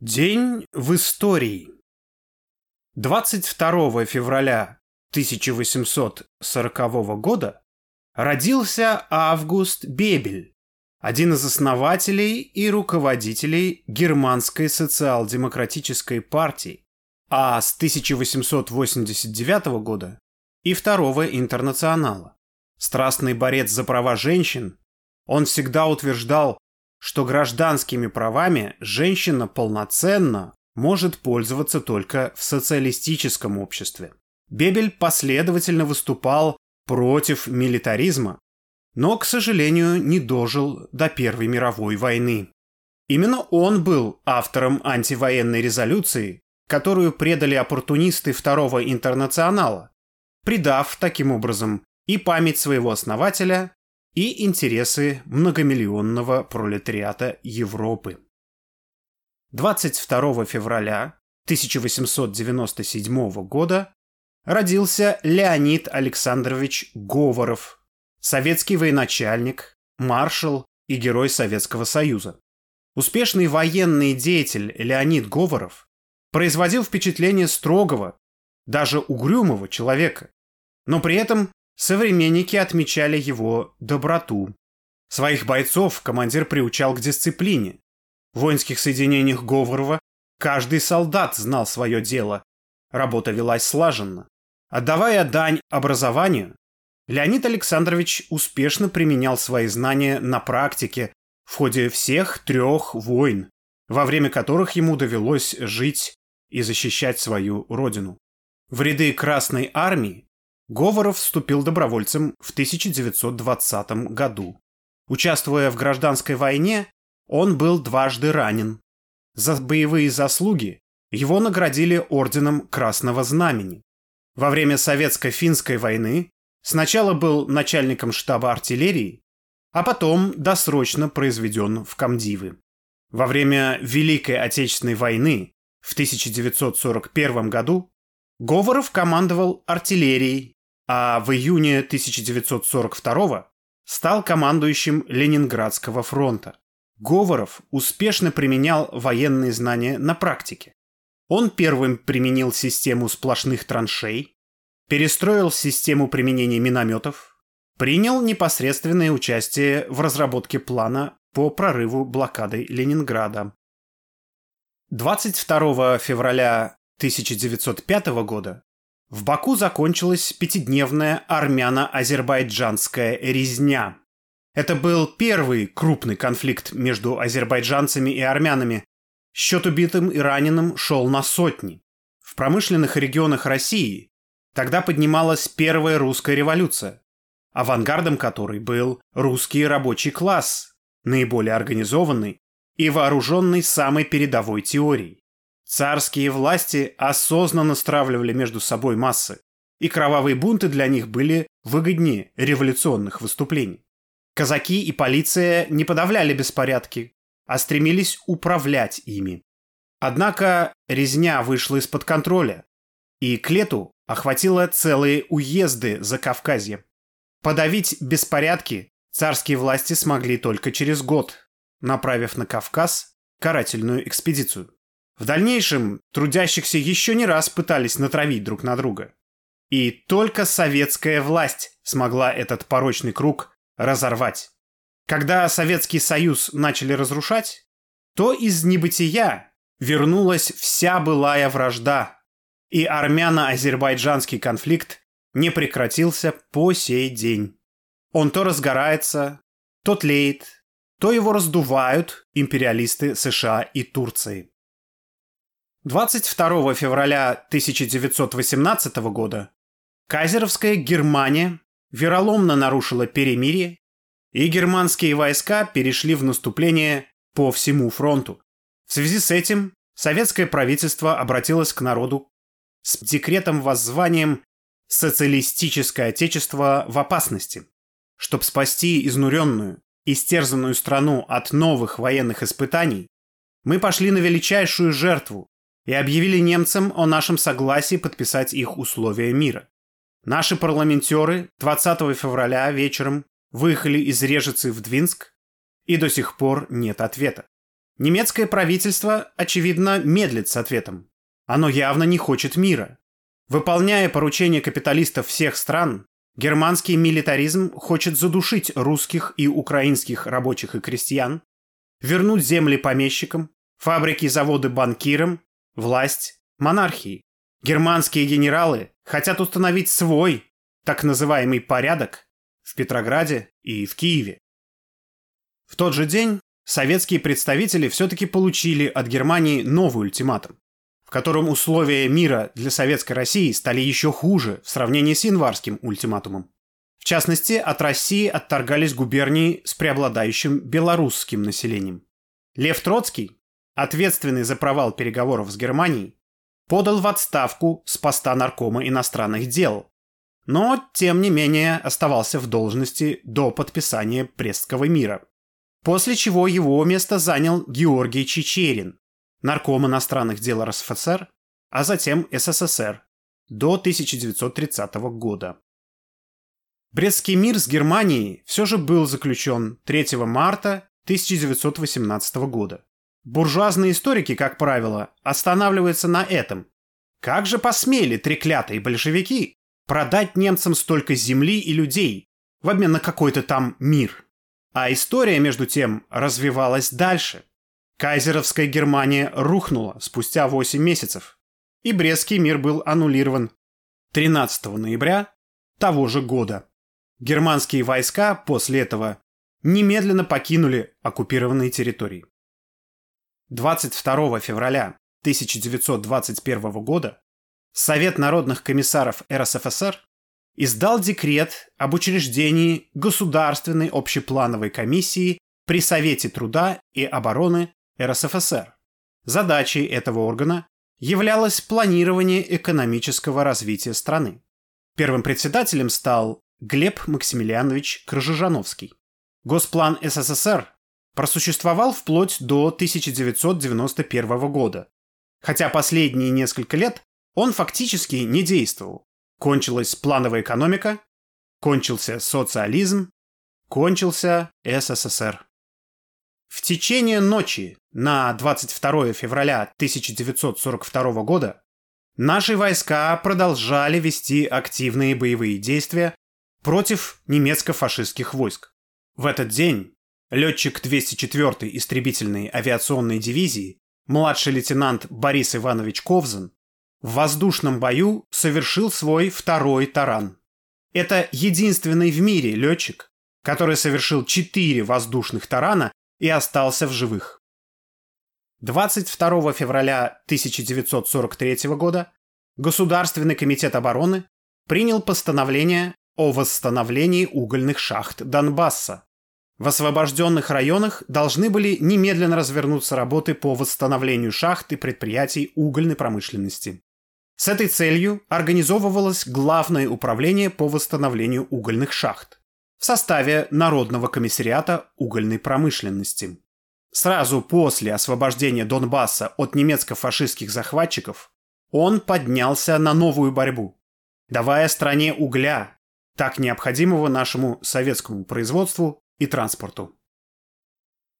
День в истории. 22 февраля 1840 года родился Август Бебель, один из основателей и руководителей Германской социал-демократической партии, а с 1889 года и Второго интернационала. Страстный борец за права женщин, он всегда утверждал, что гражданскими правами женщина полноценно может пользоваться только в социалистическом обществе. Бебель последовательно выступал против милитаризма, но, к сожалению, не дожил до Первой мировой войны. Именно он был автором антивоенной резолюции, которую предали оппортунисты Второго интернационала, придав таким образом и память своего основателя, и интересы многомиллионного пролетариата Европы. 22 февраля 1897 года родился Леонид Александрович Говоров, советский военачальник, маршал и герой Советского Союза. Успешный военный деятель Леонид Говоров производил впечатление строгого, даже угрюмого человека, но при этом Современники отмечали его доброту. Своих бойцов командир приучал к дисциплине. В воинских соединениях Говорова каждый солдат знал свое дело. Работа велась слаженно. Отдавая дань образованию, Леонид Александрович успешно применял свои знания на практике в ходе всех трех войн, во время которых ему довелось жить и защищать свою родину. В ряды Красной Армии Говоров вступил добровольцем в 1920 году. Участвуя в гражданской войне, он был дважды ранен. За боевые заслуги его наградили орденом Красного Знамени. Во время Советско-финской войны сначала был начальником штаба артиллерии, а потом досрочно произведен в комдивы. Во время Великой Отечественной войны в 1941 году Говоров командовал артиллерией а в июне 1942 стал командующим Ленинградского фронта. Говоров успешно применял военные знания на практике. Он первым применил систему сплошных траншей, перестроил систему применения минометов, принял непосредственное участие в разработке плана по прорыву блокады Ленинграда. 22 февраля 1905 года в Баку закончилась пятидневная армяно-азербайджанская резня. Это был первый крупный конфликт между азербайджанцами и армянами. Счет убитым и раненым шел на сотни. В промышленных регионах России тогда поднималась первая русская революция, авангардом которой был русский рабочий класс, наиболее организованный и вооруженный самой передовой теорией. Царские власти осознанно стравливали между собой массы, и кровавые бунты для них были выгоднее революционных выступлений. Казаки и полиция не подавляли беспорядки, а стремились управлять ими. Однако резня вышла из-под контроля, и к лету охватила целые уезды за Кавказье. Подавить беспорядки царские власти смогли только через год, направив на Кавказ карательную экспедицию. В дальнейшем трудящихся еще не раз пытались натравить друг на друга. И только советская власть смогла этот порочный круг разорвать. Когда Советский Союз начали разрушать, то из небытия вернулась вся былая вражда, и армяно-азербайджанский конфликт не прекратился по сей день. Он то разгорается, то тлеет, то его раздувают империалисты США и Турции. 22 февраля 1918 года Кайзеровская Германия вероломно нарушила перемирие, и германские войска перешли в наступление по всему фронту. В связи с этим советское правительство обратилось к народу с декретом воззванием «Социалистическое отечество в опасности». Чтобы спасти изнуренную, истерзанную страну от новых военных испытаний, мы пошли на величайшую жертву и объявили немцам о нашем согласии подписать их условия мира. Наши парламентеры 20 февраля вечером выехали из Режицы в Двинск, и до сих пор нет ответа. Немецкое правительство, очевидно, медлит с ответом. Оно явно не хочет мира. Выполняя поручения капиталистов всех стран, германский милитаризм хочет задушить русских и украинских рабочих и крестьян, вернуть земли помещикам, фабрики и заводы банкирам, власть монархии. Германские генералы хотят установить свой, так называемый порядок в Петрограде и в Киеве. В тот же день советские представители все-таки получили от Германии новый ультиматум, в котором условия мира для Советской России стали еще хуже в сравнении с январским ультиматумом. В частности, от России отторгались губернии с преобладающим белорусским населением. Лев Троцкий, ответственный за провал переговоров с Германией, подал в отставку с поста наркома иностранных дел, но, тем не менее, оставался в должности до подписания Пресского мира. После чего его место занял Георгий Чечерин, нарком иностранных дел РСФСР, а затем СССР до 1930 года. Брестский мир с Германией все же был заключен 3 марта 1918 года. Буржуазные историки, как правило, останавливаются на этом. Как же посмели треклятые большевики продать немцам столько земли и людей в обмен на какой-то там мир? А история, между тем, развивалась дальше. Кайзеровская Германия рухнула спустя 8 месяцев, и Брестский мир был аннулирован 13 ноября того же года. Германские войска после этого немедленно покинули оккупированные территории. 22 февраля 1921 года Совет народных комиссаров РСФСР издал декрет об учреждении Государственной общеплановой комиссии при Совете труда и обороны РСФСР. Задачей этого органа являлось планирование экономического развития страны. Первым председателем стал Глеб Максимилианович Крыжижановский. Госплан СССР просуществовал вплоть до 1991 года, хотя последние несколько лет он фактически не действовал. Кончилась плановая экономика, кончился социализм, кончился СССР. В течение ночи на 22 февраля 1942 года наши войска продолжали вести активные боевые действия против немецко-фашистских войск. В этот день летчик 204-й истребительной авиационной дивизии, младший лейтенант Борис Иванович Ковзан, в воздушном бою совершил свой второй таран. Это единственный в мире летчик, который совершил четыре воздушных тарана и остался в живых. 22 февраля 1943 года Государственный комитет обороны принял постановление о восстановлении угольных шахт Донбасса. В освобожденных районах должны были немедленно развернуться работы по восстановлению шахт и предприятий угольной промышленности. С этой целью организовывалось Главное управление по восстановлению угольных шахт в составе Народного комиссариата угольной промышленности. Сразу после освобождения Донбасса от немецко-фашистских захватчиков он поднялся на новую борьбу, давая стране угля, так необходимого нашему советскому производству и транспорту.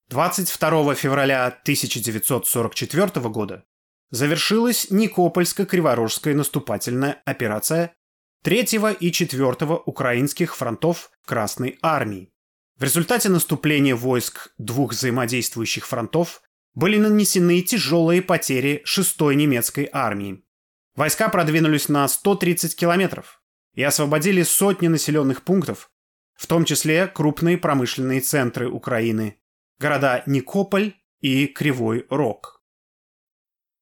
22 февраля 1944 года завершилась Никопольско-Криворожская наступательная операция 3 и 4 украинских фронтов Красной Армии. В результате наступления войск двух взаимодействующих фронтов были нанесены тяжелые потери 6-й немецкой армии. Войска продвинулись на 130 километров и освободили сотни населенных пунктов, в том числе крупные промышленные центры Украины, города Никополь и Кривой Рог.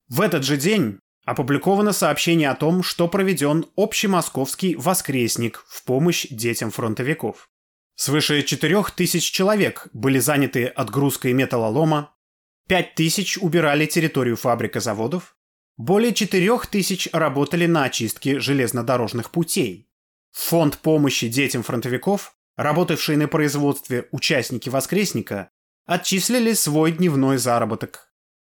В этот же день опубликовано сообщение о том, что проведен общемосковский воскресник в помощь детям фронтовиков. Свыше 4000 человек были заняты отгрузкой металлолома, 5000 убирали территорию фабрик и заводов, более 4000 работали на очистке железнодорожных путей. Фонд помощи детям фронтовиков, работавшие на производстве участники воскресника, отчислили свой дневной заработок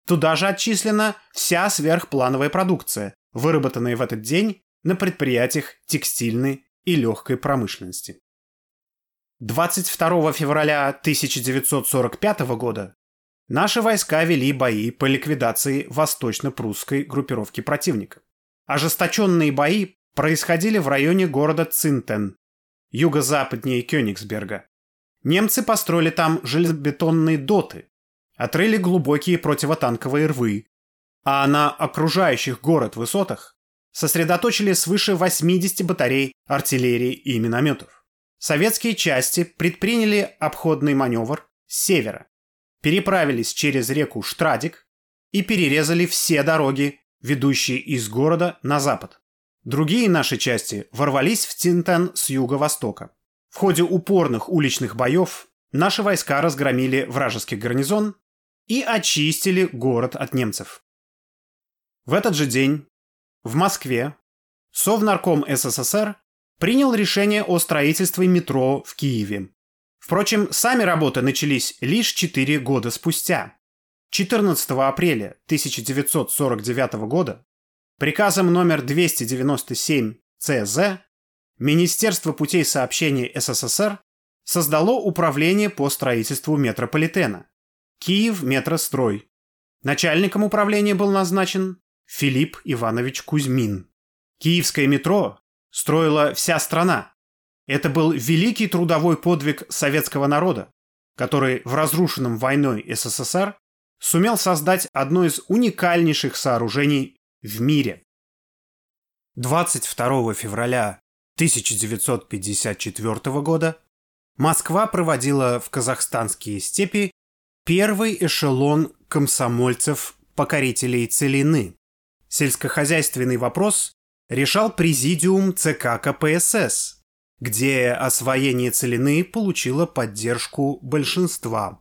Туда же отчислена вся сверхплановая продукция, выработанная в этот день на предприятиях текстильной и легкой промышленности. 22 февраля 1945 года наши войска вели бои по ликвидации восточно-прусской группировки противника. Ожесточенные бои происходили в районе города Цинтен, юго-западнее Кёнигсберга. Немцы построили там железобетонные доты, отрыли глубокие противотанковые рвы, а на окружающих город высотах сосредоточили свыше 80 батарей артиллерии и минометов. Советские части предприняли обходный маневр с севера, переправились через реку Штрадик и перерезали все дороги, ведущие из города на запад. Другие наши части ворвались в Тинтен с юго-востока. В ходе упорных уличных боев наши войска разгромили вражеский гарнизон и очистили город от немцев. В этот же день в Москве Совнарком СССР принял решение о строительстве метро в Киеве. Впрочем, сами работы начались лишь 4 года спустя. 14 апреля 1949 года приказом номер 297 ЦЗ Министерство путей сообщения СССР создало управление по строительству метрополитена. Киев Метрострой. Начальником управления был назначен Филипп Иванович Кузьмин. Киевское метро строила вся страна. Это был великий трудовой подвиг советского народа, который в разрушенном войной СССР сумел создать одно из уникальнейших сооружений в мире. 22 февраля 1954 года Москва проводила в казахстанские степи первый эшелон комсомольцев-покорителей Целины. Сельскохозяйственный вопрос решал президиум ЦК КПСС, где освоение Целины получило поддержку большинства.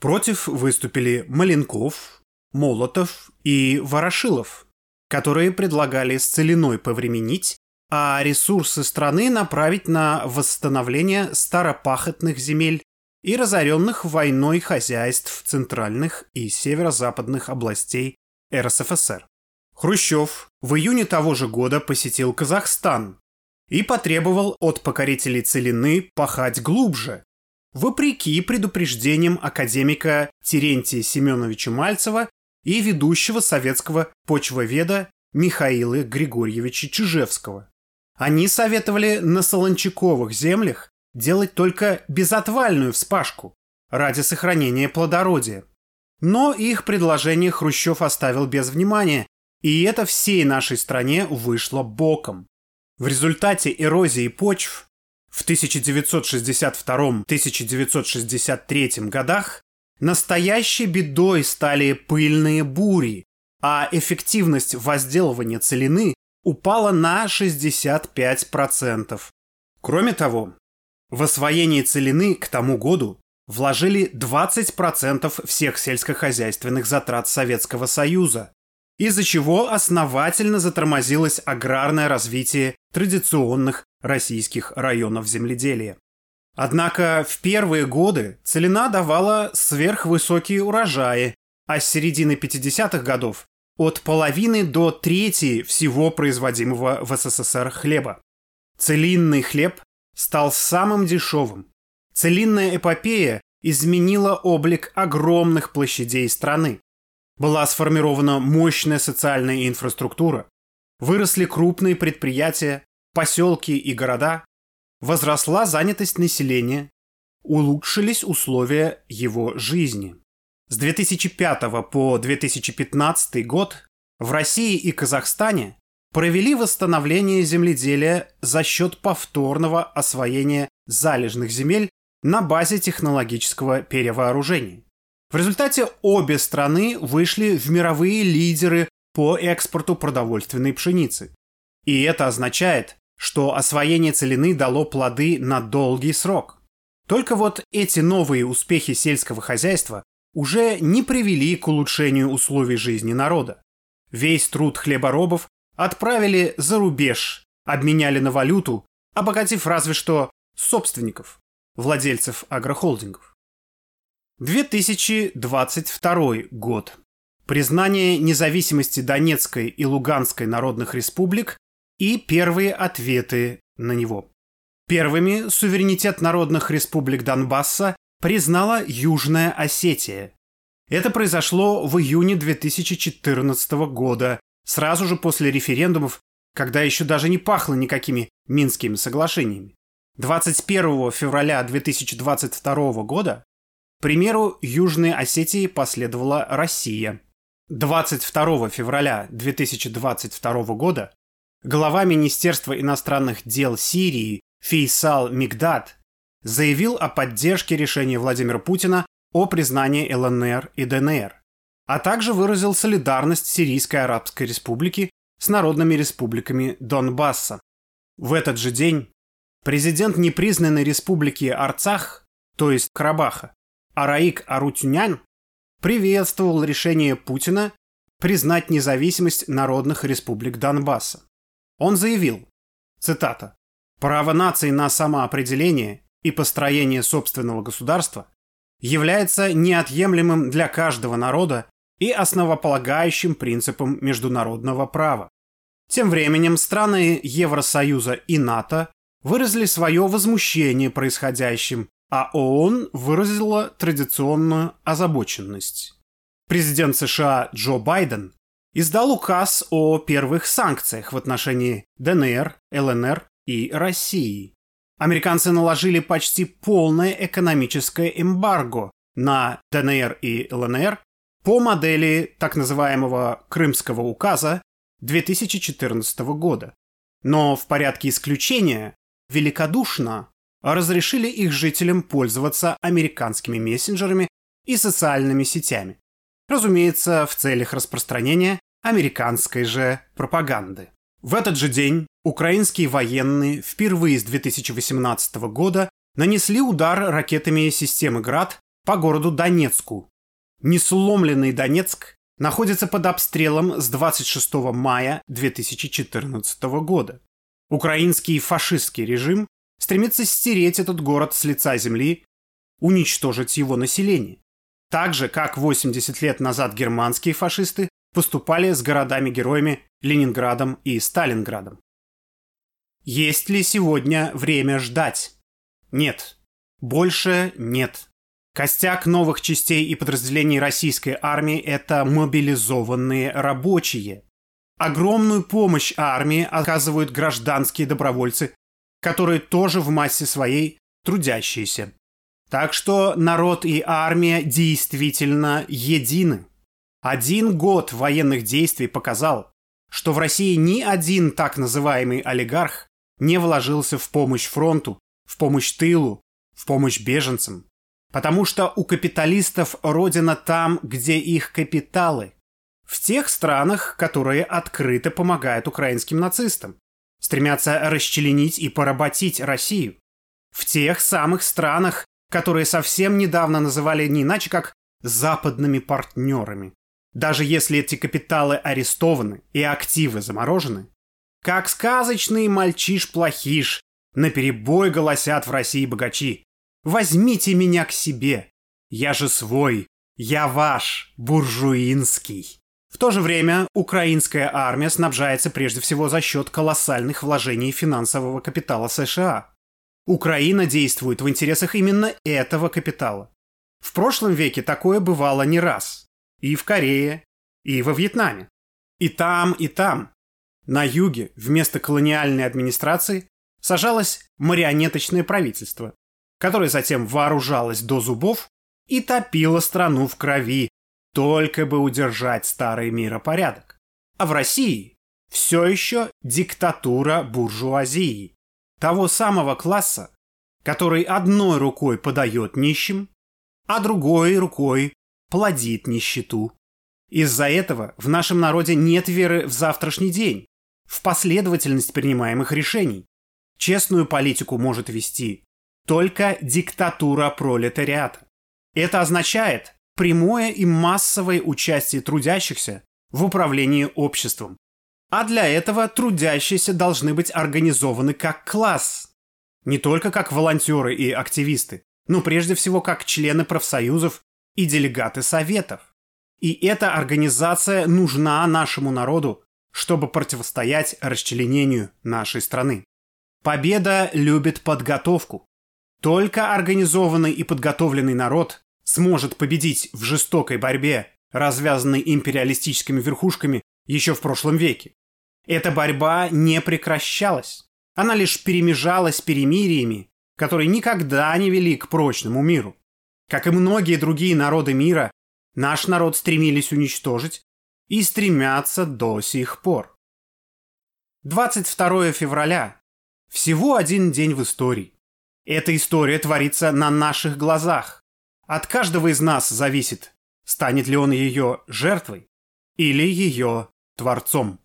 Против выступили Маленков, Молотов и Ворошилов, которые предлагали с Целиной повременить, а ресурсы страны направить на восстановление старопахотных земель и разоренных войной хозяйств центральных и северо-западных областей РСФСР. Хрущев в июне того же года посетил Казахстан и потребовал от покорителей Целины пахать глубже, вопреки предупреждениям академика Терентия Семеновича Мальцева и ведущего советского почвоведа Михаила Григорьевича Чижевского. Они советовали на солончаковых землях делать только безотвальную вспашку ради сохранения плодородия. Но их предложение Хрущев оставил без внимания, и это всей нашей стране вышло боком. В результате эрозии почв в 1962-1963 годах настоящей бедой стали пыльные бури, а эффективность возделывания целины упала на 65%. Кроме того, в освоение целины к тому году вложили 20% всех сельскохозяйственных затрат Советского Союза, из-за чего основательно затормозилось аграрное развитие традиционных российских районов земледелия. Однако в первые годы целина давала сверхвысокие урожаи, а с середины 50-х годов от половины до трети всего производимого в СССР хлеба. Целинный хлеб стал самым дешевым. Целинная эпопея изменила облик огромных площадей страны. Была сформирована мощная социальная инфраструктура, выросли крупные предприятия, поселки и города, возросла занятость населения, улучшились условия его жизни. С 2005 по 2015 год в России и Казахстане провели восстановление земледелия за счет повторного освоения залежных земель на базе технологического перевооружения. В результате обе страны вышли в мировые лидеры по экспорту продовольственной пшеницы. И это означает, что освоение целины дало плоды на долгий срок. Только вот эти новые успехи сельского хозяйства уже не привели к улучшению условий жизни народа. Весь труд хлеборобов отправили за рубеж, обменяли на валюту, обогатив разве что собственников, владельцев агрохолдингов. 2022 год. Признание независимости Донецкой и Луганской народных республик и первые ответы на него. Первыми суверенитет народных республик Донбасса признала Южная Осетия. Это произошло в июне 2014 года, сразу же после референдумов, когда еще даже не пахло никакими Минскими соглашениями. 21 февраля 2022 года, к примеру Южной Осетии последовала Россия. 22 февраля 2022 года глава Министерства иностранных дел Сирии Фейсал Мигдад заявил о поддержке решения Владимира Путина о признании ЛНР и ДНР, а также выразил солидарность Сирийской Арабской Республики с народными республиками Донбасса. В этот же день президент непризнанной республики Арцах, то есть Карабаха, Араик Арутюнян, приветствовал решение Путина признать независимость народных республик Донбасса. Он заявил, цитата, «Право нации на самоопределение и построение собственного государства является неотъемлемым для каждого народа и основополагающим принципом международного права. Тем временем страны Евросоюза и НАТО выразили свое возмущение происходящим, а ООН выразила традиционную озабоченность. Президент США Джо Байден издал указ о первых санкциях в отношении ДНР, ЛНР и России американцы наложили почти полное экономическое эмбарго на ДНР и ЛНР по модели так называемого Крымского указа 2014 года. Но в порядке исключения великодушно разрешили их жителям пользоваться американскими мессенджерами и социальными сетями. Разумеется, в целях распространения американской же пропаганды. В этот же день украинские военные впервые с 2018 года нанесли удар ракетами системы «Град» по городу Донецку. Несломленный Донецк находится под обстрелом с 26 мая 2014 года. Украинский фашистский режим стремится стереть этот город с лица земли, уничтожить его население. Так же, как 80 лет назад германские фашисты поступали с городами-героями Ленинградом и Сталинградом. Есть ли сегодня время ждать? Нет. Больше нет. Костяк новых частей и подразделений российской армии – это мобилизованные рабочие. Огромную помощь армии оказывают гражданские добровольцы, которые тоже в массе своей трудящиеся. Так что народ и армия действительно едины. Один год военных действий показал, что в России ни один так называемый олигарх не вложился в помощь фронту, в помощь тылу, в помощь беженцам. Потому что у капиталистов родина там, где их капиталы. В тех странах, которые открыто помогают украинским нацистам. Стремятся расчленить и поработить Россию. В тех самых странах, которые совсем недавно называли не иначе как западными партнерами. Даже если эти капиталы арестованы и активы заморожены, как сказочный мальчиш-плохиш, наперебой голосят в России богачи. «Возьмите меня к себе! Я же свой! Я ваш, буржуинский!» В то же время украинская армия снабжается прежде всего за счет колоссальных вложений финансового капитала США. Украина действует в интересах именно этого капитала. В прошлом веке такое бывало не раз. И в Корее, и во Вьетнаме. И там, и там. На юге вместо колониальной администрации сажалось марионеточное правительство, которое затем вооружалось до зубов и топило страну в крови, только бы удержать старый миропорядок. А в России все еще диктатура буржуазии, того самого класса, который одной рукой подает нищим, а другой рукой плодит нищету. Из-за этого в нашем народе нет веры в завтрашний день, в последовательность принимаемых решений. Честную политику может вести только диктатура пролетариата. Это означает прямое и массовое участие трудящихся в управлении обществом. А для этого трудящиеся должны быть организованы как класс. Не только как волонтеры и активисты, но прежде всего как члены профсоюзов и делегаты советов. И эта организация нужна нашему народу, чтобы противостоять расчленению нашей страны. Победа любит подготовку. Только организованный и подготовленный народ сможет победить в жестокой борьбе, развязанной империалистическими верхушками еще в прошлом веке. Эта борьба не прекращалась. Она лишь перемежалась перемириями, которые никогда не вели к прочному миру. Как и многие другие народы мира, наш народ стремились уничтожить и стремятся до сих пор. 22 февраля. Всего один день в истории. Эта история творится на наших глазах. От каждого из нас зависит, станет ли он ее жертвой или ее творцом.